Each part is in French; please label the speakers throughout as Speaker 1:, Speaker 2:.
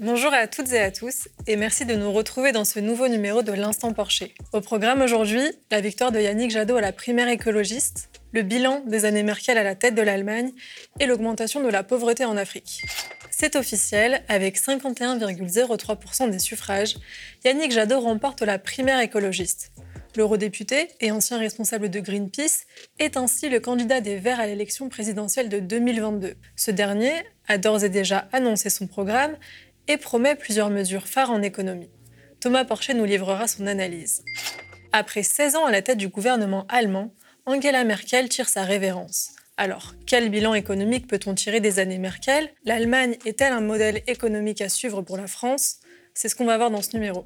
Speaker 1: Bonjour à toutes et à tous et merci de nous retrouver dans ce nouveau numéro de l'Instant Porcher. Au programme aujourd'hui, la victoire de Yannick Jadot à la primaire écologiste, le bilan des années Merkel à la tête de l'Allemagne et l'augmentation de la pauvreté en Afrique. C'est officiel, avec 51,03% des suffrages, Yannick Jadot remporte la primaire écologiste. L'eurodéputé et ancien responsable de Greenpeace est ainsi le candidat des Verts à l'élection présidentielle de 2022. Ce dernier a d'ores et déjà annoncé son programme et promet plusieurs mesures phares en économie. Thomas Porcher nous livrera son analyse. Après 16 ans à la tête du gouvernement allemand, Angela Merkel tire sa révérence. Alors, quel bilan économique peut-on tirer des années Merkel? L'Allemagne est-elle un modèle économique à suivre pour la France? C'est ce qu'on va voir dans ce numéro.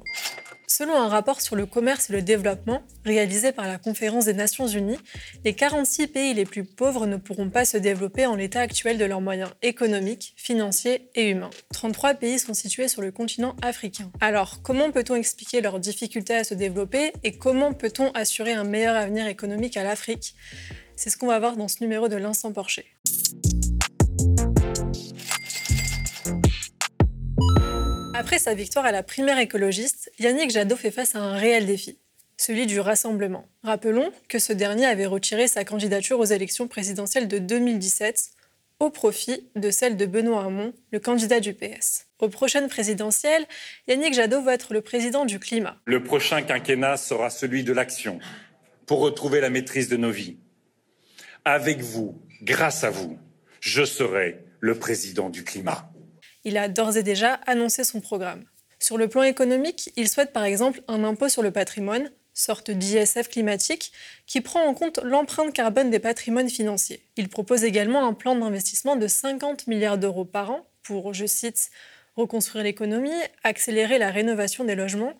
Speaker 1: Selon un rapport sur le commerce et le développement réalisé par la Conférence des Nations Unies, les 46 pays les plus pauvres ne pourront pas se développer en l'état actuel de leurs moyens économiques, financiers et humains. 33 pays sont situés sur le continent africain. Alors, comment peut-on expliquer leurs difficultés à se développer et comment peut-on assurer un meilleur avenir économique à l'Afrique? C'est ce qu'on va voir dans ce numéro de l'Instant Porcher. Après sa victoire à la primaire écologiste, Yannick Jadot fait face à un réel défi, celui du rassemblement. Rappelons que ce dernier avait retiré sa candidature aux élections présidentielles de 2017 au profit de celle de Benoît Hamon, le candidat du PS. Aux prochaines présidentielles, Yannick Jadot va être le président du climat.
Speaker 2: Le prochain quinquennat sera celui de l'action pour retrouver la maîtrise de nos vies. Avec vous, grâce à vous, je serai le président du climat
Speaker 1: il a d'ores et déjà annoncé son programme. Sur le plan économique, il souhaite par exemple un impôt sur le patrimoine, sorte d'ISF climatique, qui prend en compte l'empreinte carbone des patrimoines financiers. Il propose également un plan d'investissement de 50 milliards d'euros par an pour, je cite, reconstruire l'économie, accélérer la rénovation des logements,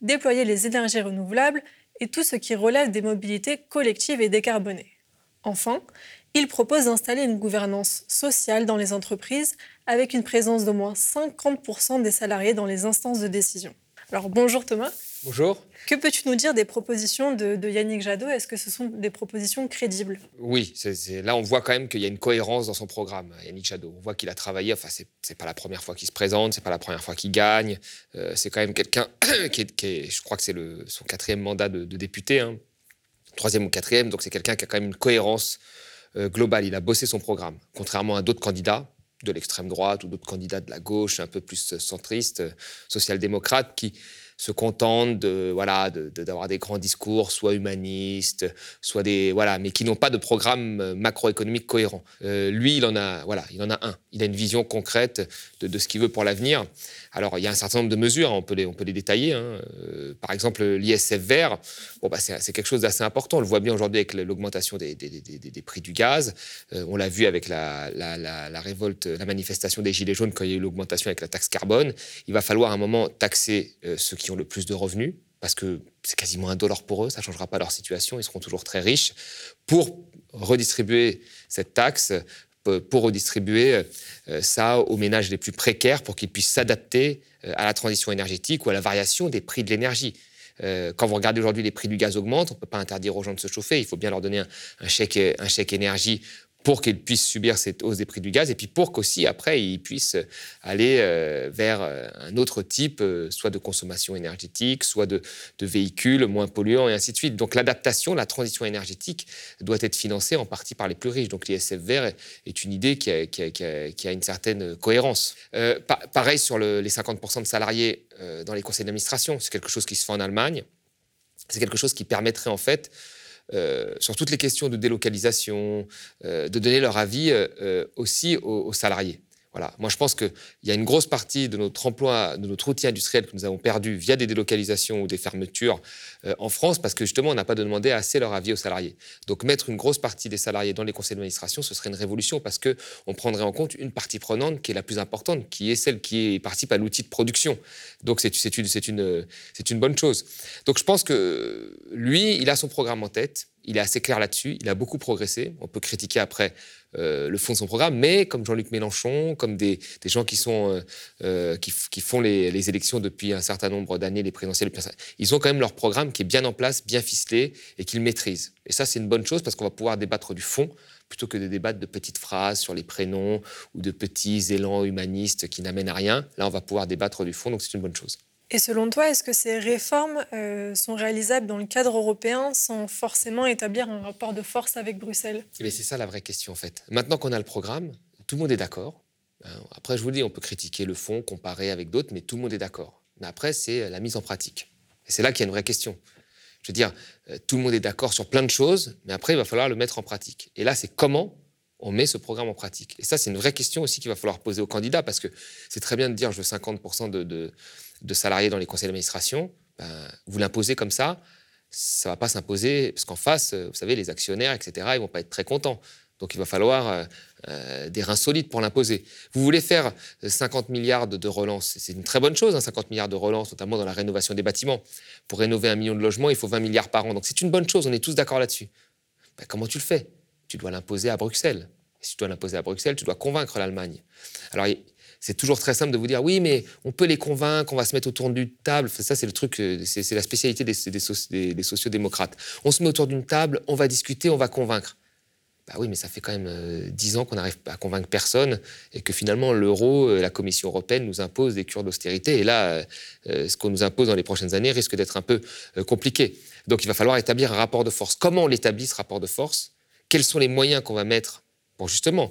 Speaker 1: déployer les énergies renouvelables et tout ce qui relève des mobilités collectives et décarbonées. Enfin, il propose d'installer une gouvernance sociale dans les entreprises avec une présence d'au moins 50% des salariés dans les instances de décision. Alors bonjour Thomas.
Speaker 3: Bonjour.
Speaker 1: Que peux-tu nous dire des propositions de, Yannick Jadot? Est-ce que ce sont des propositions crédibles?
Speaker 3: Oui, là on voit quand même qu'il y a une cohérence dans son programme, Yannick Jadot. On voit qu'il a travaillé, enfin c'est pas la première fois qu'il se présente, c'est pas la première fois qu'il gagne, euh, c'est quand même quelqu'un qui, est, je crois que c'est son quatrième mandat de, député, hein. troisième ou quatrième, donc c'est quelqu'un qui a quand même une cohérence euh, globale. Il a bossé son programme, contrairement à d'autres candidats de l'extrême droite ou d'autres candidats de la gauche un peu plus centristes, social-démocrates, qui se contentent de voilà d'avoir des grands discours, soit humanistes, soit des voilà, mais qui n'ont pas de programme euh, macroéconomique cohérent. Euh, lui, il en a voilà, il en a un. Il a une vision concrète de, ce qu'il veut pour l'avenir. Alors, il y a un certain nombre de mesures, on peut les, on peut les détailler. Hein. Euh, par exemple, l'ISF vert, bon, bah, c'est quelque chose d'assez important. On le voit bien aujourd'hui avec l'augmentation des, des, des, prix du gaz. on l'a vu avec la, la, la, révolte, la manifestation des Gilets jaunes quand il y a eu l'augmentation avec la taxe carbone. Il va falloir à un moment taxer ceux qui le plus de revenus, parce que c'est quasiment un dollar pour eux, ça ne changera pas leur situation, ils seront toujours très riches, pour redistribuer cette taxe, pour redistribuer euh, ça aux ménages les plus précaires, pour qu'ils puissent s'adapter euh, à la transition énergétique ou à la variation des prix de l'énergie. Euh, quand vous regardez aujourd'hui les prix du gaz augmentent, on ne peut pas interdire aux gens de se chauffer, il faut bien leur donner un chèque, un chèque énergie pour qu'ils puissent subir cette hausse des prix du gaz et puis pour qu'aussi après ils puissent aller euh, vers euh, un autre type, euh, soit de consommation énergétique, soit de, véhicules moins polluants et ainsi de suite. Donc l'adaptation, la transition énergétique doit être financée en partie par les plus riches. Donc l'ISF vert est une idée qui a, une certaine cohérence. pareil sur les 50% de salariés dans les conseils d'administration, c'est quelque chose qui se fait en Allemagne. C'est quelque chose qui permettrait en fait euh, sur toutes les questions de délocalisation, euh, de donner leur avis euh, aussi aux, salariés. Voilà. Moi, je pense qu'il y a une grosse partie de notre emploi, de notre outil industriel que nous avons perdu via des délocalisations ou des fermetures en France, parce que justement, on n'a pas demandé assez leur avis aux salariés. Donc, mettre une grosse partie des salariés dans les conseils d'administration, ce serait une révolution, parce qu'on prendrait en compte une partie prenante qui est la plus importante, qui est celle qui participe à l'outil de production. Donc, c'est une, une, une bonne chose. Donc, je pense que lui, il a son programme en tête il est assez clair là-dessus, il a beaucoup progressé. On peut critiquer après euh, le fond de son programme, mais comme Jean-Luc Mélenchon, comme des, gens qui, sont, euh, euh, qui, font les, élections depuis un certain nombre d'années, les présidentielles, ils ont quand même leur programme qui est bien en place, bien ficelé et qu'ils maîtrisent. Et ça, c'est une bonne chose parce qu'on va pouvoir débattre du fond plutôt que de débattre de petites phrases sur les prénoms ou de petits élans humanistes qui n'amènent à rien. Là, on va pouvoir débattre du fond, donc c'est une bonne chose.
Speaker 1: Et selon toi, est-ce que ces réformes euh, sont réalisables dans le cadre européen sans forcément établir un rapport de force avec Bruxelles?
Speaker 3: Eh C'est ça la vraie question en fait. Maintenant qu'on a le programme, tout le monde est d'accord. Hein, après, je vous dis, on peut critiquer le fond, comparer avec d'autres, mais tout le monde est d'accord. Mais après, c'est la mise en pratique. Et c'est là qu'il y a une vraie question. Je veux dire, euh, tout le monde est d'accord sur plein de choses, mais après, il va falloir le mettre en pratique. Et là, c'est comment on met ce programme en pratique. Et ça, c'est une vraie question aussi qu'il va falloir poser aux candidats, parce que c'est très bien de dire je veux 50% de, salariés dans les conseils d'administration. Ben, vous l'imposez comme ça, ça ne va pas s'imposer, parce qu'en face, vous savez, les actionnaires, etc., ils ne vont pas être très contents. Donc il va falloir euh, euh, des reins solides pour l'imposer. Vous voulez faire 50 milliards de, relance, c'est une très bonne chose, 50 hein, milliards de relance, notamment dans la rénovation des bâtiments. Pour rénover un million de logements, il faut 20 milliards par an. Donc c'est une bonne chose, on est tous d'accord là-dessus. Ben, comment tu le fais? Tu dois l'imposer à Bruxelles. Et si tu dois l'imposer à Bruxelles, tu dois convaincre l'Allemagne. Alors c'est toujours très simple de vous dire oui, mais on peut les convaincre, on va se mettre autour d'une table. Ça, c'est le truc, euh, c'est la spécialité des, des, des sociodémocrates. On se met autour d'une table, on va discuter, on va convaincre. Bah oui, mais ça fait quand même euh, dix ans qu'on n'arrive à convaincre personne et que finalement l'euro, euh, la Commission européenne nous impose des cures d'austérité. Et là, ce qu'on nous impose dans les prochaines années risque d'être un peu compliqué. Donc il va falloir établir un rapport de force. Comment on l'établit ce rapport de force? Quels sont les moyens qu'on va mettre pour justement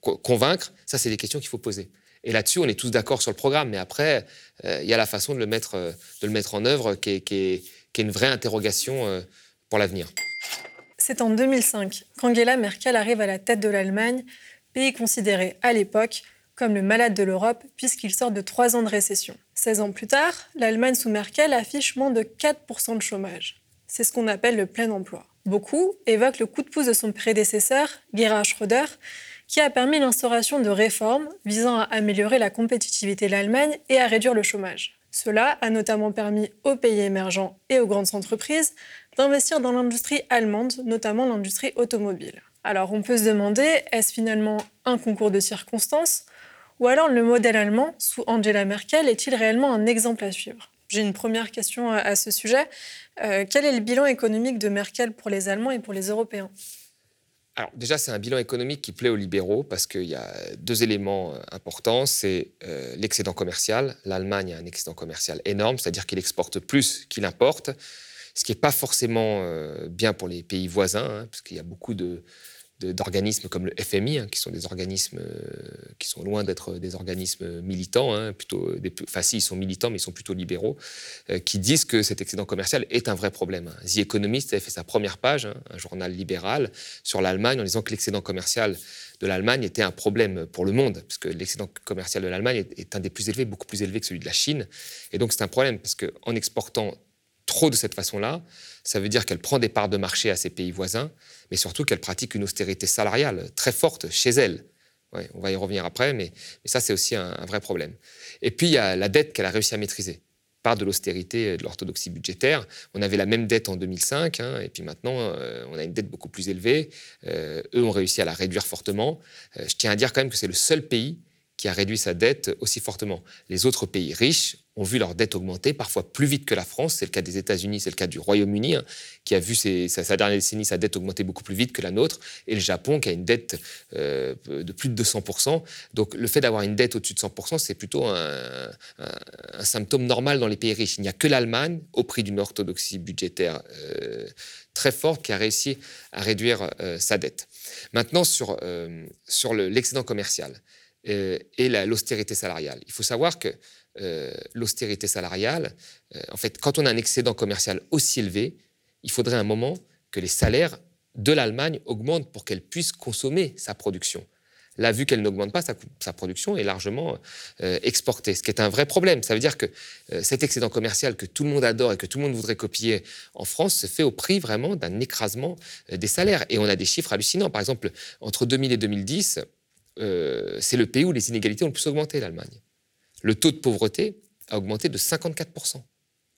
Speaker 3: convaincre Ça, c'est des questions qu'il faut poser. Et là-dessus, on est tous d'accord sur le programme, mais après, il y a la façon de le mettre, de le mettre en œuvre qui est une vraie interrogation pour l'avenir.
Speaker 1: C'est en 2005 qu'Angela Merkel arrive à la tête de l'Allemagne, pays considéré à l'époque comme le malade de l'Europe puisqu'il sort de trois ans de récession. 16 ans plus tard, l'Allemagne sous Merkel affiche moins de 4% de chômage. C'est ce qu'on appelle le plein emploi. Beaucoup évoquent le coup de pouce de son prédécesseur, Gerhard Schröder, qui a permis l'instauration de réformes visant à améliorer la compétitivité de l'Allemagne et à réduire le chômage. Cela a notamment permis aux pays émergents et aux grandes entreprises d'investir dans l'industrie allemande, notamment l'industrie automobile. Alors on peut se demander, est-ce finalement un concours de circonstances ou alors le modèle allemand sous Angela Merkel est-il réellement un exemple à suivre? J'ai une première question à ce sujet. Euh, quel est le bilan économique de Merkel pour les Allemands et pour les Européens?
Speaker 3: Alors déjà, c'est un bilan économique qui plaît aux libéraux parce qu'il y a deux éléments euh, importants. C'est euh, l'excédent commercial. L'Allemagne a un excédent commercial énorme, c'est-à-dire qu'il exporte plus qu'il importe ce qui n'est pas forcément euh, bien pour les pays voisins, hein, parce qu'il y a beaucoup de, d'organismes comme le FMI, hein, qui sont des organismes euh, qui sont loin d'être des organismes militants, hein, plutôt des, enfin si, ils sont militants, mais ils sont plutôt libéraux, euh, qui disent que cet excédent commercial est un vrai problème. The Economist avait fait sa première page, un journal libéral, sur l'Allemagne, en disant que l'excédent commercial de l'Allemagne était un problème pour le monde, parce que l'excédent commercial de l'Allemagne est, est, un des plus élevés, beaucoup plus élevé que celui de la Chine. Et donc c'est un problème, parce qu'en exportant trop de cette façon-là, ça veut dire qu'elle prend des parts de marché à ses pays voisins, mais surtout qu'elle pratique une austérité salariale très forte chez elle. on va y revenir après, mais, ça, c'est aussi un, vrai problème. Et puis, il y a la dette qu'elle a réussi à maîtriser par de l'austérité et de l'orthodoxie budgétaire. On avait la même dette en 2005, hein, et puis maintenant, euh, on a une dette beaucoup plus élevée. Euh, eux ont réussi à la réduire fortement. Euh, je tiens à dire quand même que c'est le seul pays qui a réduit sa dette aussi fortement. Les autres pays riches ont vu leur dette augmenter, parfois plus vite que la France. C'est le cas des États-Unis, c'est le cas du Royaume-Uni, hein, qui a vu sa, dernière décennie sa dette augmenter beaucoup plus vite que la nôtre, et le Japon qui a une dette euh, de plus de 200%. Donc le fait d'avoir une dette au-dessus de 100%, c'est plutôt un, symptôme normal dans les pays riches. Il n'y a que l'Allemagne, au prix d'une orthodoxie budgétaire euh, très forte, qui a réussi à réduire euh, sa dette. Maintenant, sur, sur l'excédent commercial. Euh, et l'austérité salariale. Il faut savoir que euh, l'austérité salariale, euh, en fait, quand on a un excédent commercial aussi élevé, il faudrait un moment que les salaires de l'Allemagne augmentent pour qu'elle puisse consommer sa production. Là, vu qu'elle n'augmente pas, sa, production est largement exportée, ce qui est un vrai problème. Ça veut dire que cet excédent commercial que tout le monde adore et que tout le monde voudrait copier en France se fait au prix vraiment d'un écrasement des salaires. Et on a des chiffres hallucinants. Par exemple, entre 2000 et 2010, euh, c'est le pays où les inégalités ont le plus augmenté, l'Allemagne. Le taux de pauvreté a augmenté de 54%.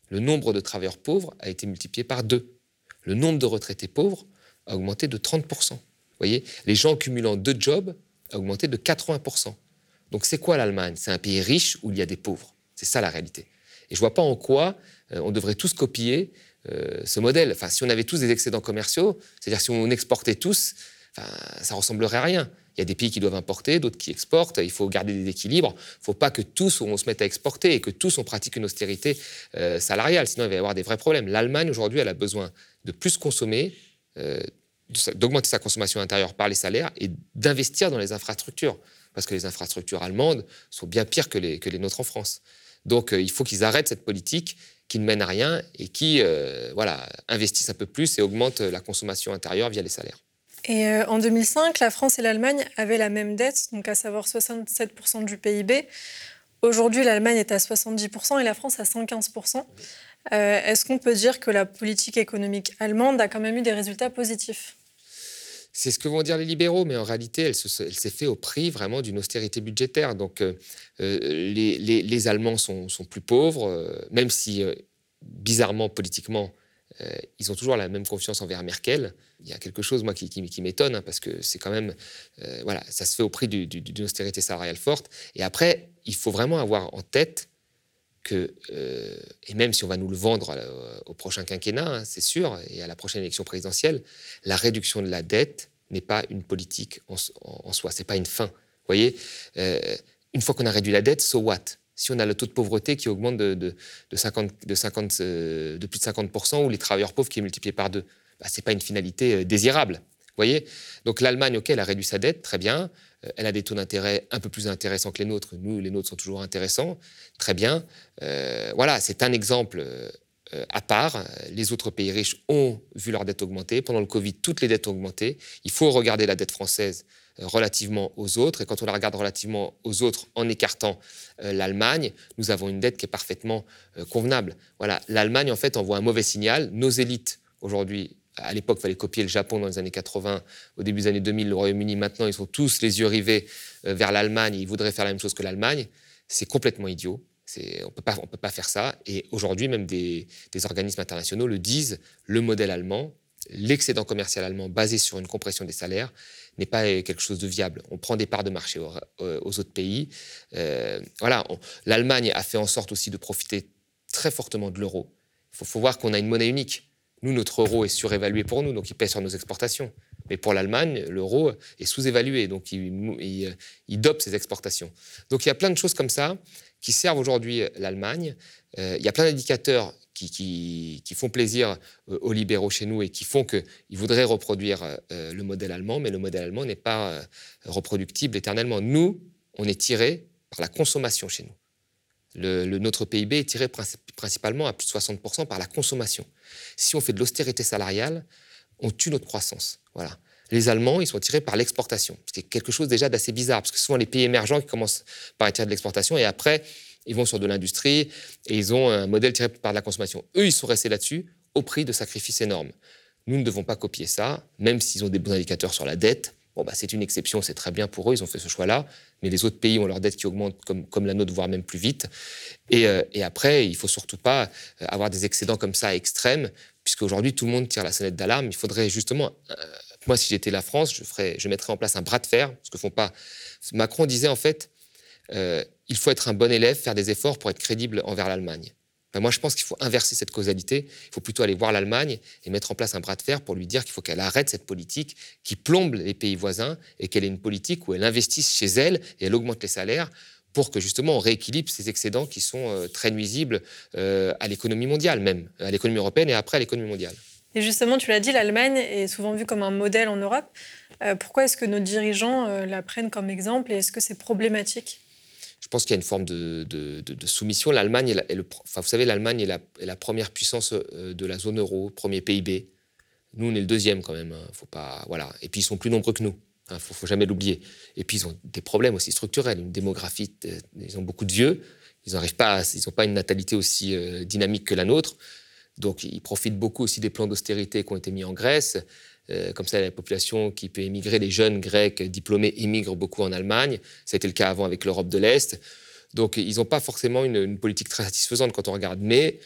Speaker 3: Le nombre de travailleurs pauvres a été multiplié par deux. Le nombre de retraités pauvres a augmenté de 30%. Vous voyez, les gens cumulant deux jobs a augmenté de 80%. Donc c'est quoi l'Allemagne? C'est un pays riche où il y a des pauvres. C'est ça la réalité. Et je ne vois pas en quoi euh, on devrait tous copier euh, ce modèle. Enfin, si on avait tous des excédents commerciaux, c'est-à-dire si on exportait tous, ça ressemblerait à rien. Il y a des pays qui doivent importer, d'autres qui exportent. Il faut garder des équilibres. Il ne faut pas que tous on se mette à exporter et que tous on pratique une austérité euh, salariale. Sinon, il va y avoir des vrais problèmes. L'Allemagne aujourd'hui, elle a besoin de plus consommer, euh, d'augmenter sa consommation intérieure par les salaires et d'investir dans les infrastructures. Parce que les infrastructures allemandes sont bien pires que les, nôtres en France. Donc, euh, il faut qu'ils arrêtent cette politique qui ne mène à rien et qui voilà, investissent un peu plus et augmentent la consommation intérieure via les salaires.
Speaker 1: Et euh, en 2005, la France et l'Allemagne avaient la même dette, donc à savoir 67% du PIB. Aujourd'hui, l'Allemagne est à 70% et la France à 115%. Euh, est-ce qu'on peut dire que la politique économique allemande a quand même eu des résultats positifs?
Speaker 3: C'est ce que vont dire les libéraux, mais en réalité, elle, s'est fait au prix vraiment d'une austérité budgétaire. Donc, euh, les, Allemands sont plus pauvres, même si, bizarrement, politiquement, euh, ils ont toujours la même confiance envers Merkel. Il y a quelque chose, moi, qui, m'étonne, hein, parce que c'est quand même. Euh, voilà, ça se fait au prix d'une austérité salariale forte. Et après, il faut vraiment avoir en tête que, euh, et même si on va nous le vendre au prochain quinquennat, hein, c'est sûr, et à la prochaine élection présidentielle, la réduction de la dette n'est pas une politique en, en soi, c'est pas une fin. Vous voyez, une fois qu'on a réduit la dette, so what? Si on a le taux de pauvreté qui augmente de, de, de, 50, de, 50, euh, plus de 50%, ou les travailleurs pauvres qui est multiplié par deux, bah, ce n'est pas une finalité euh, désirable. Voyez? Donc l'Allemagne, OK, elle a réduit sa dette, très bien. Euh, elle a des taux d'intérêt un peu plus intéressants que les nôtres. Nous, les nôtres sont toujours intéressants. Très bien. voilà, c'est un exemple à part. Les autres pays riches ont vu leur dette augmenter. Pendant le Covid, toutes les dettes ont augmenté. Il faut regarder la dette française relativement aux autres. Et quand on la regarde relativement aux autres en écartant euh, l'Allemagne, nous avons une dette qui est parfaitement euh, convenable. Voilà, l'Allemagne en fait envoie un mauvais signal. Nos élites aujourd'hui à l'époque, il fallait copier le Japon dans les années 80, au début des années 2000, le Royaume-Uni. Maintenant, ils sont tous les yeux rivés euh, vers l'Allemagne. Ils voudraient faire la même chose que l'Allemagne. C'est complètement idiot. On ne peut pas faire ça. Et aujourd'hui, même des, organismes internationaux le disent, le modèle allemand, l'excédent commercial allemand basé sur une compression des salaires, n'est pas quelque chose de viable. On prend des parts de marché aux, autres pays. Euh, voilà, l'Allemagne a fait en sorte aussi de profiter très fortement de l'euro. Il faut, voir qu'on a une monnaie unique. Nous, notre euro est surévalué pour nous, donc il pèse sur nos exportations. Mais pour l'Allemagne, l'euro est sous-évalué, donc il, dope ses exportations. Donc il y a plein de choses comme ça qui servent aujourd'hui l'Allemagne. Euh, il y a plein d'indicateurs qui, font plaisir euh, aux libéraux chez nous et qui font qu'ils voudraient reproduire euh, le modèle allemand, mais le modèle allemand n'est pas euh, reproductible éternellement. Nous, on est tiré par la consommation chez nous. Notre PIB est tiré principalement à plus de 60% par la consommation. Si on fait de l'austérité salariale, on tue notre croissance. Voilà. Les Allemands, ils sont tirés par l'exportation, C'est quelque chose déjà d'assez bizarre, parce que souvent les pays émergents qui commencent par tirés de l'exportation, et après, ils vont sur de l'industrie et ils ont un modèle tiré par la consommation. Eux, ils sont restés là-dessus au prix de sacrifices énormes. Nous ne devons pas copier ça, même s'ils ont des bons indicateurs sur la dette. Bon, bah, c'est une exception, c'est très bien pour eux, ils ont fait ce choix-là, mais les autres pays ont leur dette qui augmente comme, la nôtre, voire même plus vite. Et, euh, après, il faut surtout pas euh, avoir des excédents comme ça extrêmes, puisqu'aujourd'hui, tout le monde tire la sonnette d'alarme. Il faudrait justement, euh, moi, si j'étais la France, je, mettrais en place un bras de fer, ce que font pas. Macron disait en fait, euh, il faut être un bon élève, faire des efforts pour être crédible envers l'Allemagne. Ben, moi, je pense qu'il faut inverser cette causalité. Il faut plutôt aller voir l'Allemagne et mettre en place un bras de fer pour lui dire qu'il faut qu'elle arrête cette politique qui plombe les pays voisins et qu'elle ait une politique où elle investisse chez elle et elle augmente les salaires pour que justement on rééquilibre ces excédents qui sont euh, très nuisibles euh, à l'économie mondiale même, à l'économie européenne et après à l'économie mondiale.
Speaker 1: Et justement, tu l'as dit, l'Allemagne est souvent vue comme un modèle en Europe. pourquoi est-ce que nos dirigeants la prennent comme exemple et est-ce que c'est problématique?
Speaker 3: Je pense qu'il y a une forme de, soumission. L'Allemagne, est, le, vous savez, l'Allemagne est, la, première puissance euh, de la zone euro, premier PIB. Nous, on est le deuxième quand même. Hein. Faut pas, voilà. Et puis ils sont plus nombreux que nous. Il hein, faut, jamais l'oublier. Et puis ils ont des problèmes aussi structurels, une démographie. Euh, ils ont beaucoup de vieux. Ils pas, n'ont pas une natalité aussi euh, dynamique que la nôtre. Donc ils profitent beaucoup aussi des plans d'austérité qui ont été mis en Grèce. Euh, comme ça, la population qui peut émigrer, les jeunes grecs diplômés émigrent beaucoup en Allemagne. Ça a été le cas avant avec l'Europe de l'Est. Donc, ils n'ont pas forcément une, politique très satisfaisante quand on regarde. Mais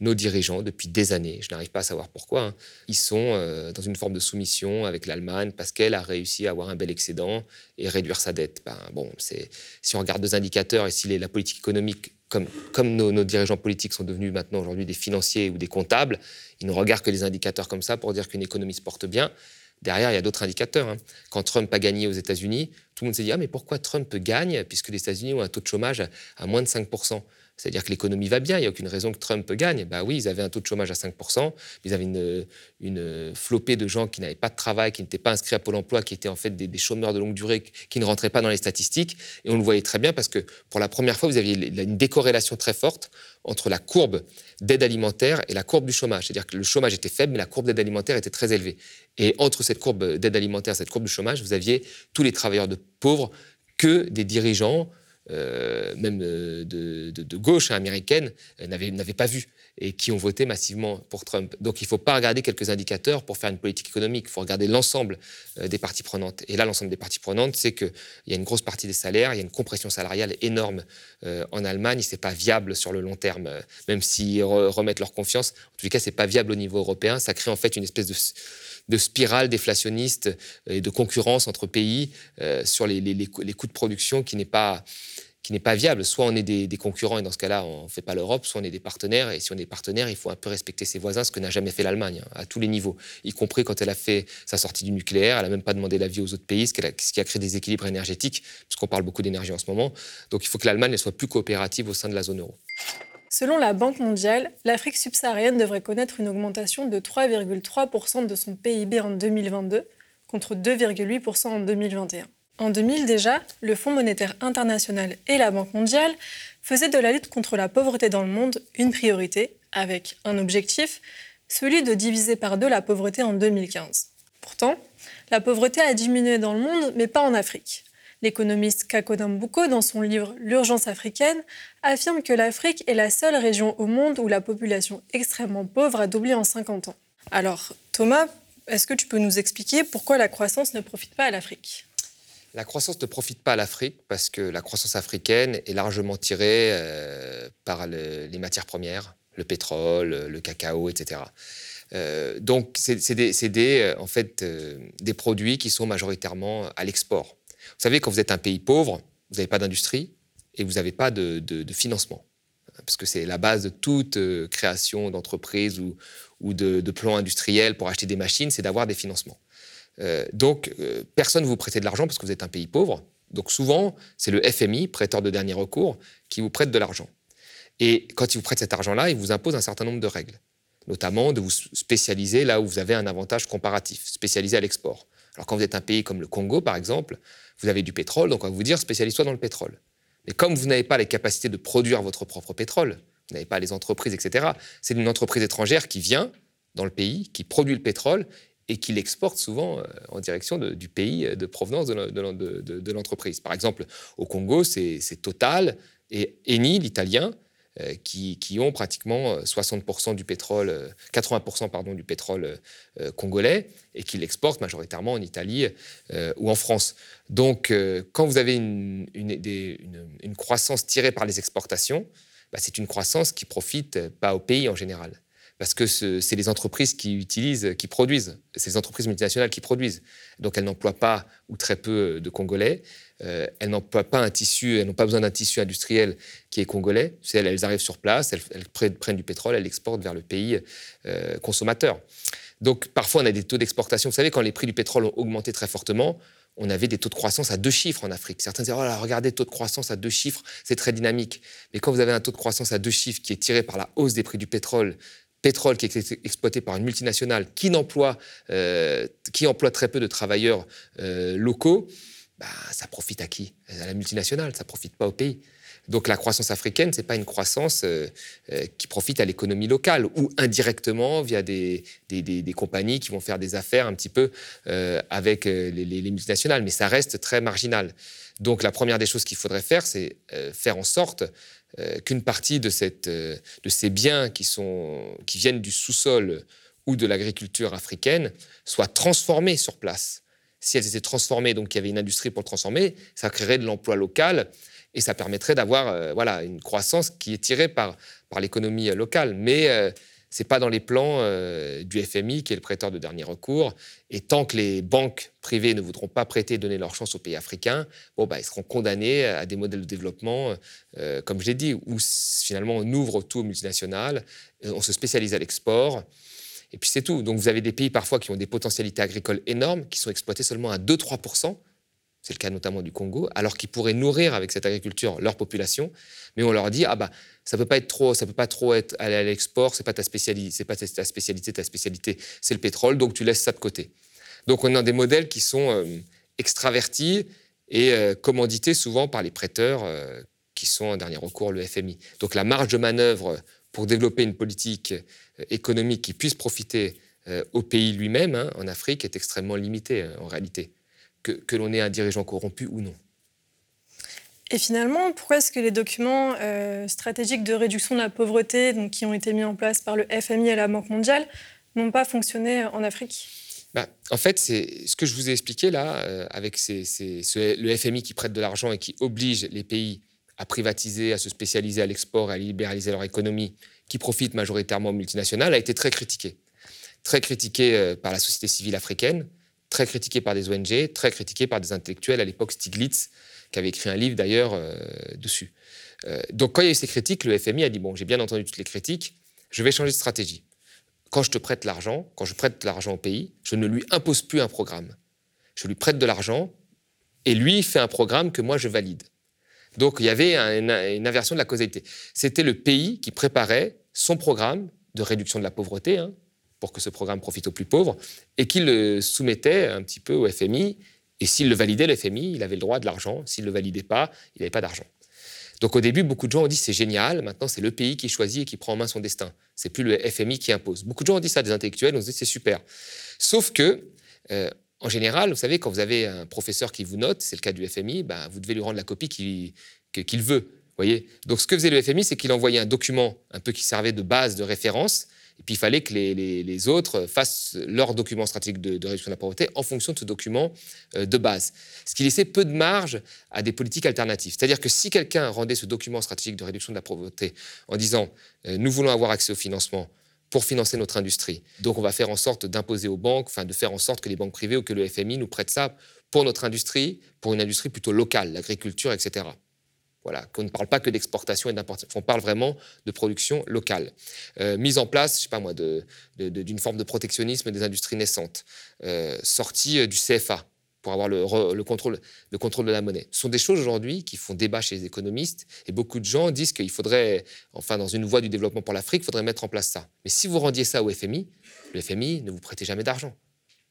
Speaker 3: nos dirigeants, depuis des années, je n'arrive pas à savoir pourquoi, hein, ils sont euh, dans une forme de soumission avec l'Allemagne parce qu'elle a réussi à avoir un bel excédent et réduire sa dette. Ben, bon, si on regarde deux indicateurs et si la politique économique comme, comme nos, dirigeants politiques sont devenus maintenant aujourd'hui des financiers ou des comptables, ils ne regardent que les indicateurs comme ça pour dire qu'une économie se porte bien. Derrière, il y a d'autres indicateurs. Hein. Quand Trump a gagné aux États-Unis, tout le monde s'est dit Ah, mais pourquoi Trump gagne puisque les États-Unis ont un taux de chômage à moins de 5% c'est-à-dire que l'économie va bien, il n'y a aucune raison que Trump gagne. Bah oui, ils avaient un taux de chômage à 5%, ils avaient une, une flopée de gens qui n'avaient pas de travail, qui n'étaient pas inscrits à Pôle emploi, qui étaient en fait des, chômeurs de longue durée, qui ne rentraient pas dans les statistiques. Et on le voyait très bien parce que pour la première fois, vous aviez une décorrélation très forte entre la courbe d'aide alimentaire et la courbe du chômage. C'est-à-dire que le chômage était faible, mais la courbe d'aide alimentaire était très élevée. Et entre cette courbe d'aide alimentaire et cette courbe du chômage, vous aviez tous les travailleurs de pauvres que des dirigeants même euh, de, gauche américaine, euh, n'avaient pas vu et qui ont voté massivement pour Trump. Donc il ne faut pas regarder quelques indicateurs pour faire une politique économique, il faut regarder l'ensemble des parties prenantes. Et là, l'ensemble des parties prenantes, c'est qu'il y a une grosse partie des salaires, il y a une compression salariale énorme en Allemagne, ce n'est pas viable sur le long terme, même s'ils remettent leur confiance. En tout cas, ce n'est pas viable au niveau européen, ça crée en fait une espèce de de spirale déflationniste et de concurrence entre pays sur les, les, coûts de production qui n'est pas qui n'est pas viable. Soit on est des, concurrents et dans ce cas-là, on ne fait pas l'Europe, soit on est des partenaires. Et si on est partenaire, il faut un peu respecter ses voisins, ce que n'a jamais fait l'Allemagne, hein, à tous les niveaux, y compris quand elle a fait sa sortie du nucléaire. Elle n'a même pas demandé l'avis aux autres pays, ce qui, a, ce qui a créé des équilibres énergétiques, puisqu'on parle beaucoup d'énergie en ce moment. Donc il faut que l'Allemagne soit plus coopérative au sein de la zone euro.
Speaker 1: Selon la Banque mondiale, l'Afrique subsaharienne devrait connaître une augmentation de 3,3% de son PIB en 2022 contre 2,8% en 2021. En 2000 déjà, le Fonds monétaire international et la Banque mondiale faisaient de la lutte contre la pauvreté dans le monde une priorité, avec un objectif, celui de diviser par deux la pauvreté en 2015. Pourtant, la pauvreté a diminué dans le monde, mais pas en Afrique. L'économiste Kako Dambuko, dans son livre L'urgence africaine, affirme que l'Afrique est la seule région au monde où la population extrêmement pauvre a doublé en 50 ans. Alors, Thomas, est-ce que tu peux nous expliquer pourquoi la croissance ne profite pas à l'Afrique?
Speaker 3: La croissance ne profite pas à l'Afrique parce que la croissance africaine est largement tirée euh, par les matières premières, le pétrole, le cacao, etc. Euh, donc, c'est euh, des produits qui sont majoritairement à l'export. Vous savez, quand vous êtes un pays pauvre, vous n'avez pas d'industrie et vous n'avez pas de, financement. Parce que c'est la base de toute création d'entreprise ou, de, de plans industriels pour acheter des machines, c'est d'avoir des financements. Euh, donc, euh, personne ne vous prête de l'argent parce que vous êtes un pays pauvre. Donc, souvent, c'est le FMI, prêteur de dernier recours, qui vous prête de l'argent. Et quand il vous prête cet argent-là, il vous impose un certain nombre de règles, notamment de vous spécialiser là où vous avez un avantage comparatif, spécialisé à l'export. Alors, quand vous êtes un pays comme le Congo, par exemple, vous avez du pétrole, donc on va vous dire spécialise-toi dans le pétrole. Mais comme vous n'avez pas les capacités de produire votre propre pétrole, vous n'avez pas les entreprises, etc., c'est une entreprise étrangère qui vient dans le pays, qui produit le pétrole et qui l'exporte souvent euh, en direction du pays de provenance de, l'entreprise. Par exemple, au Congo, c'est Total et Eni, l'italien, euh, qui, ont pratiquement 60% euh, du pétrole, 80% pardon, du pétrole congolais et qui l'exportent majoritairement en Italie ou en France. Donc, quand vous avez une, une, croissance tirée par les exportations, bah, c'est une croissance qui profite pas au pays en général parce que c'est les entreprises qui utilisent, qui produisent, c'est les entreprises multinationales qui produisent. Donc elles n'emploient pas ou très peu de Congolais, euh, elles n'emploient pas un tissu, elles n'ont pas besoin d'un tissu industriel qui est congolais. Elles, elles arrivent sur place, elles, prennent du pétrole, elles l'exportent vers le pays euh, consommateur. Donc parfois on a des taux d'exportation. Vous savez, quand les prix du pétrole ont augmenté très fortement, on avait des taux de croissance à deux chiffres en Afrique. Certains disaient, oh là, regardez, taux de croissance à deux chiffres, c'est très dynamique. Mais quand vous avez un taux de croissance à deux chiffres qui est tiré par la hausse des prix du pétrole, pétrole qui est exploité par une multinationale qui, emploie, euh, qui emploie très peu de travailleurs euh, locaux, bah, ça profite à qui? À la multinationale, ça ne profite pas au pays. Donc la croissance africaine, ce n'est pas une croissance euh, qui profite à l'économie locale ou indirectement via des, des, compagnies qui vont faire des affaires un petit peu avec les, les, multinationales, mais ça reste très marginal. Donc la première des choses qu'il faudrait faire, c'est faire en sorte euh, qu'une partie de, euh, ces biens qui viennent du sous-sol ou de l'agriculture africaine soient transformés sur place. Si elles étaient transformées, donc il y avait une industrie pour le transformer, ça créerait de l'emploi local et ça permettrait d'avoir euh, voilà, une croissance qui est tirée par, par l'économie locale. Mais ce n'est pas dans les plans euh, du FMI, qui est le prêteur de dernier recours. Et tant que les banques privées ne voudront pas prêter et donner leur chance aux pays africains, bon, bah, ils seront condamnés à des modèles de développement, euh, comme je l'ai dit, où finalement on ouvre tout aux multinationales, euh, on se spécialise à l'export. Et puis c'est tout. Donc vous avez des pays parfois qui ont des potentialités agricoles énormes, qui sont exploités seulement à 2-3%. C'est le cas notamment du Congo, alors qu'ils pourraient nourrir avec cette agriculture leur population, mais on leur dit ah bah ça peut pas être trop, ça peut pas trop être aller à l'export, c'est pas ta spécialité, c'est pas ta spécialité, ta spécialité c'est le pétrole, donc tu laisses ça de côté. Donc on a des modèles qui sont euh, extravertis et euh, commandités souvent par les prêteurs euh, qui sont en dernier recours le FMI. Donc la marge de manœuvre pour développer une politique économique qui puisse profiter au pays lui-même, hein, en Afrique, est extrêmement limitée en réalité que, l'on ait un dirigeant corrompu ou non.
Speaker 1: Et finalement, pourquoi est-ce que les documents euh, stratégiques de réduction de la pauvreté, donc, qui ont été mis en place par le FMI et la Banque mondiale, n'ont pas fonctionné en Afrique?
Speaker 3: Bah, En fait, c'est ce que je vous ai expliqué là, euh, avec le FMI qui prête de l'argent et qui oblige les pays à privatiser, à se spécialiser à l'export, à libéraliser leur économie, qui profite majoritairement aux multinationales, a été très critiqué. Très critiqué euh, par la société civile africaine, très critiqué par des ONG, très critiqué par des intellectuels, à l'époque Stiglitz, qui avait écrit un livre d'ailleurs euh, dessus. Euh, donc quand il y a eu ces critiques, le FMI a dit, bon, j'ai bien entendu toutes les critiques, je vais changer de stratégie. Quand je te prête l'argent, quand je prête l'argent au pays, je ne lui impose plus un programme. Je lui prête de l'argent et lui fait un programme que moi je valide. Donc il y avait une, inversion de la causalité. C'était le pays qui préparait son programme de réduction de la pauvreté, hein, pour que ce programme profite aux plus pauvres, et qu'il le soumettait un petit peu au FMI. Et s'il le validait, le FMI, il avait le droit de l'argent. S'il ne le validait pas, il n'avait pas d'argent. Donc au début, beaucoup de gens ont dit c'est génial, maintenant c'est le pays qui choisit et qui prend en main son destin. C'est plus le FMI qui impose. Beaucoup de gens ont dit ça, des intellectuels, on se dit c'est super. Sauf que, euh, en général, vous savez, quand vous avez un professeur qui vous note, c'est le cas du FMI, ben, vous devez lui rendre la copie qu'il veut. Voyez Donc ce que faisait le FMI, c'est qu'il envoyait un document un peu qui servait de base de référence et puis il fallait que les, autres fassent leur document stratégique de, réduction de la pauvreté en fonction de ce document euh, de base. Ce qui laissait peu de marge à des politiques alternatives. C'est-à-dire que si quelqu'un rendait ce document stratégique de réduction de la pauvreté en disant euh, nous voulons avoir accès au financement pour financer notre industrie, donc on va faire en sorte d'imposer aux banques, enfin de faire en sorte que les banques privées ou que le FMI nous prêtent ça pour notre industrie, pour une industrie plutôt locale, l'agriculture, etc. Voilà, qu'on ne parle pas que d'exportation et d'importation, on parle vraiment de production locale. Euh, mise en place, je sais pas moi, d'une forme de protectionnisme des industries naissantes, euh, sortie euh, du CFA pour avoir le, contrôle, le contrôle de la monnaie. Ce sont des choses aujourd'hui qui font débat chez les économistes et beaucoup de gens disent qu'il faudrait, enfin dans une voie du développement pour l'Afrique, il faudrait mettre en place ça. Mais si vous rendiez ça au FMI, le FMI ne vous prêtez jamais d'argent.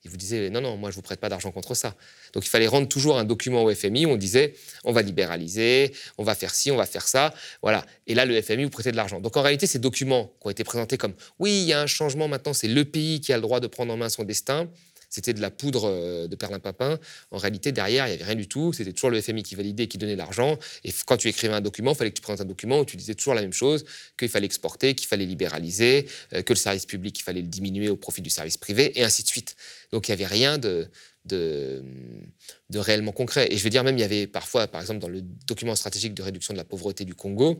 Speaker 3: Il vous disait non, non, moi je vous prête pas d'argent contre ça. Donc il fallait rendre toujours un document au FMI où on disait on va libéraliser, on va faire ci, on va faire ça. Voilà. Et là, le FMI vous prêtait de l'argent. Donc en réalité, ces documents qui ont été présentés comme oui, il y a un changement maintenant, c'est le pays qui a le droit de prendre en main son destin, c'était de la poudre euh, de perlimpinpin. En réalité, derrière, il n'y avait rien du tout. C'était toujours le FMI qui validait qui donnait l'argent. Et quand tu écrivais un document, il fallait que tu présentes un document où tu disais toujours la même chose, qu'il fallait exporter, qu'il fallait libéraliser, euh, que le service public, il fallait le diminuer au profit du service privé, et ainsi de suite. Donc il n'y avait rien de, de, réellement concret. Et je veux dire, même, il y avait parfois, par exemple, dans le document stratégique de réduction de la pauvreté du Congo,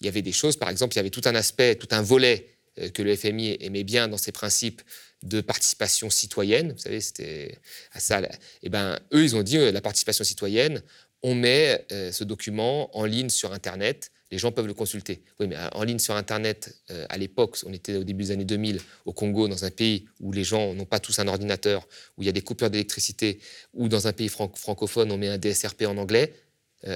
Speaker 3: il y avait des choses, par exemple, il y avait tout un aspect, tout un volet que le FMI aimait bien dans ses principes de participation citoyenne. Vous savez, c'était à ça. Et eh ben, eux, ils ont dit euh, la participation citoyenne. On met euh, ce document en ligne sur Internet. Les gens peuvent le consulter. Oui, mais en ligne sur Internet, à l'époque, on était au début des années 2000 au Congo, dans un pays où les gens n'ont pas tous un ordinateur, où il y a des coupures d'électricité, ou dans un pays francophone, on met un DSRP en anglais.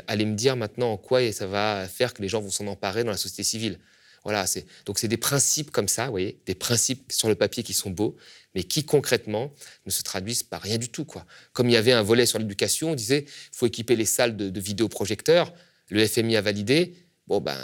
Speaker 3: allez me dire maintenant en quoi ça va faire que les gens vont s'en emparer dans la société civile. Voilà, c'est donc c'est des principes comme ça, vous voyez, des principes sur le papier qui sont beaux, mais qui concrètement ne se traduisent par rien du tout, quoi. Comme il y avait un volet sur l'éducation, on disait faut équiper les salles de, vidéoprojecteurs, le FMI a validé. Bon ben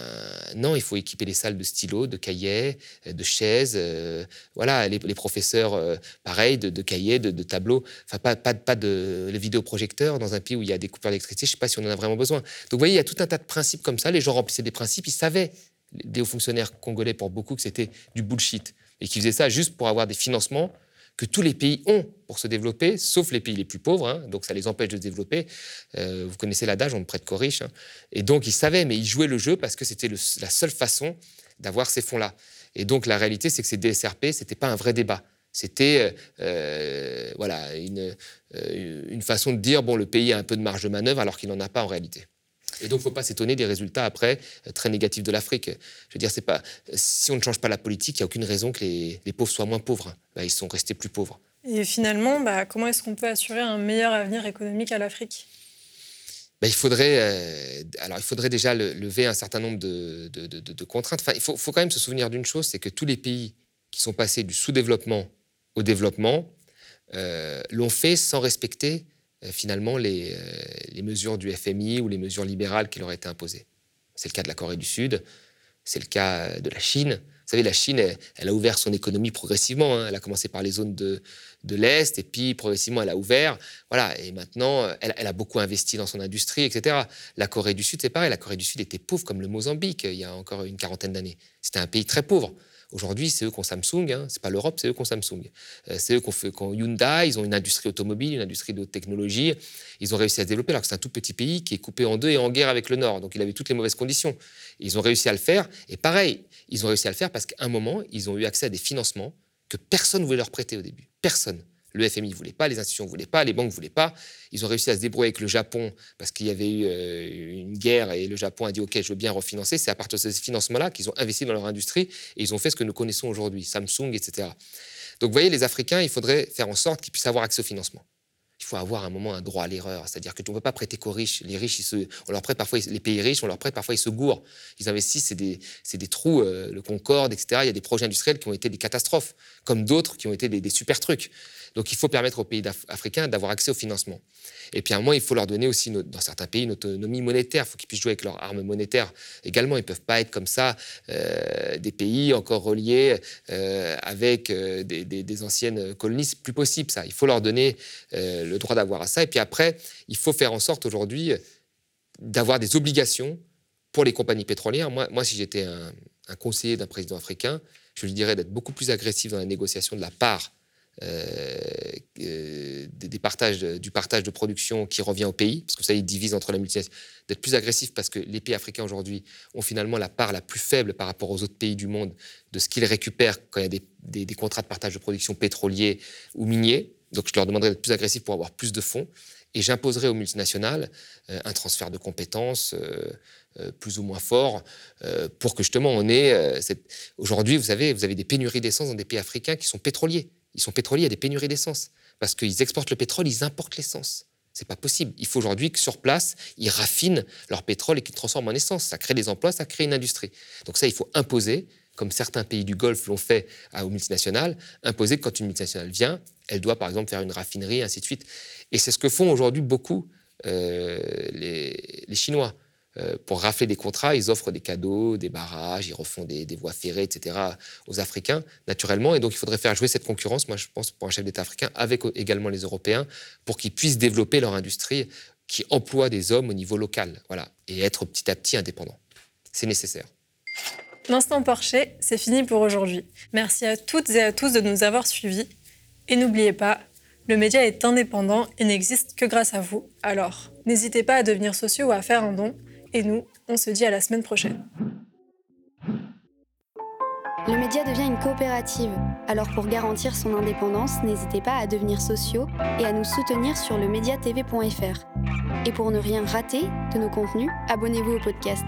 Speaker 3: non, il faut équiper les salles de stylos, de cahiers, de chaises, euh, voilà, les, professeurs, euh, pareil, de, cahiers, de, tableaux. Enfin, pas, pas, pas de les vidéoprojecteurs dans un pays où il y a des coupures d'électricité. Je ne sais pas si on en a vraiment besoin. Donc, vous voyez, il y a tout un tas de principes comme ça. Les gens remplissaient des principes, ils savaient des hauts fonctionnaires congolais pour beaucoup que c'était du bullshit et qui faisaient ça juste pour avoir des financements que tous les pays ont pour se développer, sauf les pays les plus pauvres, hein. donc ça les empêche de se développer. Euh, vous connaissez l'adage, on ne prête qu'aux riches. Hein. Et donc ils savaient, mais ils jouaient le jeu parce que c'était la seule façon d'avoir ces fonds-là. Et donc la réalité, c'est que ces DSRP, ce n'était pas un vrai débat. C'était euh, euh, voilà, une façon de dire, bon, le pays a un peu de marge de manœuvre alors qu'il n'en a pas en réalité. Et donc, il ne faut pas s'étonner des résultats après très négatifs de l'Afrique. Je veux dire, c'est pas si on ne change pas la politique, il n'y a aucune raison que les, pauvres soient moins pauvres. Bah, ils sont restés plus pauvres.
Speaker 1: Et finalement, bah, comment est-ce qu'on peut assurer un meilleur avenir économique à l'Afrique?
Speaker 3: Bah, il, faudrait, euh, alors, il faudrait déjà lever un certain nombre de, de, contraintes. Enfin, il faut, faut, quand même se souvenir d'une chose, c'est que tous les pays qui sont passés du sous-développement au développement euh, l'ont fait sans respecter euh, finalement les, les, mesures du FMI ou les mesures libérales qui leur étaient imposées. C'est le cas de la Corée du Sud, c'est le cas de la Chine. Vous savez, la Chine, elle, a ouvert son économie progressivement. Hein. Elle a commencé par les zones de, de l'Est, et puis progressivement, elle a ouvert. Voilà, et maintenant, elle, a beaucoup investi dans son industrie, etc. La Corée du Sud, c'est pareil. La Corée du Sud était pauvre comme le Mozambique il y a encore une quarantaine d'années. C'était un pays très pauvre. Aujourd'hui, c'est eux qui ont Samsung, hein. c'est pas l'Europe, c'est eux qui ont Samsung. Euh, c'est eux qui ont, Hyundai, ils ont une industrie automobile, une industrie de technologie. Ils ont réussi à se développer alors que c'est un tout petit pays qui est coupé en deux et en guerre avec le Nord. Donc il avait toutes les mauvaises conditions. Ils ont réussi à le faire. Et pareil, ils ont réussi à le faire parce qu'à un moment, ils ont eu accès à des financements que personne ne voulait leur prêter au début. Personne. Le FMI ne voulait pas, les institutions ne voulaient pas, les banques ne voulaient pas. Ils ont réussi à se débrouiller avec le Japon parce qu'il y avait eu euh, une guerre et le Japon a dit OK, je veux bien refinancer. C'est à partir de ces financements-là qu'ils ont investi dans leur industrie et ils ont fait ce que nous connaissons aujourd'hui, Samsung, etc. Donc vous voyez, les Africains, il faudrait faire en sorte qu'ils puissent avoir accès au financement faut avoir un moment un droit à l'erreur. C'est-à-dire que tu ne peux pas prêter qu'aux riches. Les riches, ils se, on leur prête parfois, les pays riches, on leur prête parfois, ils se gourent. Ils investissent, c'est des, trous, euh, le Concorde, etc. Il y a des projets industriels qui ont été des catastrophes, comme d'autres qui ont été des, super trucs. Donc il faut permettre aux pays africains d'avoir accès au financement. Et puis à un moment, il faut leur donner aussi, dans certains pays, une autonomie monétaire. Il faut qu'ils puissent jouer avec leurs armes monétaires également. Ils ne peuvent pas être comme ça euh, des pays encore reliés euh, avec euh, des, anciennes colonies. Plus possible ça. Il faut leur donner le droit d'avoir à ça. Et puis après, il faut faire en sorte aujourd'hui d'avoir des obligations pour les compagnies pétrolières. Moi, moi si j'étais un, conseiller d'un président africain, je lui dirais d'être beaucoup plus agressif dans la négociation de la part euh, euh, des, partages, du partage de production qui revient au pays, parce que ça, ils divisent entre la multinationale, d'être plus agressif parce que les pays africains aujourd'hui ont finalement la part la plus faible par rapport aux autres pays du monde de ce qu'ils récupèrent quand il y a des, des, contrats de partage de production pétroliers ou miniers. Donc je leur demanderai d'être plus agressif pour avoir plus de fonds. Et j'imposerai aux multinationales euh, un transfert de compétences plus ou moins fort pour que justement on ait... Aujourd'hui, vous savez, vous avez des pénuries d'essence dans des pays africains qui sont pétroliers. Ils sont pétroliers, a des pénuries d'essence. Parce qu'ils exportent le pétrole, ils importent l'essence. C'est pas possible. Il faut aujourd'hui que sur place, ils raffinent leur pétrole et qu'ils le transforment en essence. Ça crée des emplois, ça crée une industrie. Donc ça, il faut imposer, comme certains pays du Golfe l'ont fait aux multinationales, imposer que quand une multinationale vient, elle doit par exemple faire une raffinerie, ainsi de suite. Et c'est ce que font aujourd'hui beaucoup euh, les, Chinois. Euh, pour rafler des contrats, ils offrent des cadeaux, des barrages, ils refont des, voies ferrées, etc. aux Africains, naturellement. Et donc, il faudrait faire jouer cette concurrence, moi, je pense, pour un chef d'État africain, avec également les Européens, pour qu'ils puissent développer leur industrie qui emploie des hommes au niveau local, voilà, et être petit à petit indépendant. C'est nécessaire.
Speaker 1: L'instant Porcher, c'est fini pour aujourd'hui. Merci à toutes et à tous de nous avoir suivis. Et n'oubliez pas, le média est indépendant et n'existe que grâce à vous. Alors, n'hésitez pas à devenir sociaux ou à faire un don. Et nous, on se dit à la semaine prochaine.
Speaker 4: Le média devient une coopérative. Alors pour garantir son indépendance, n'hésitez pas à devenir sociaux et à nous soutenir sur le mediatv.fr. Et pour ne rien rater de nos contenus, abonnez-vous au podcast.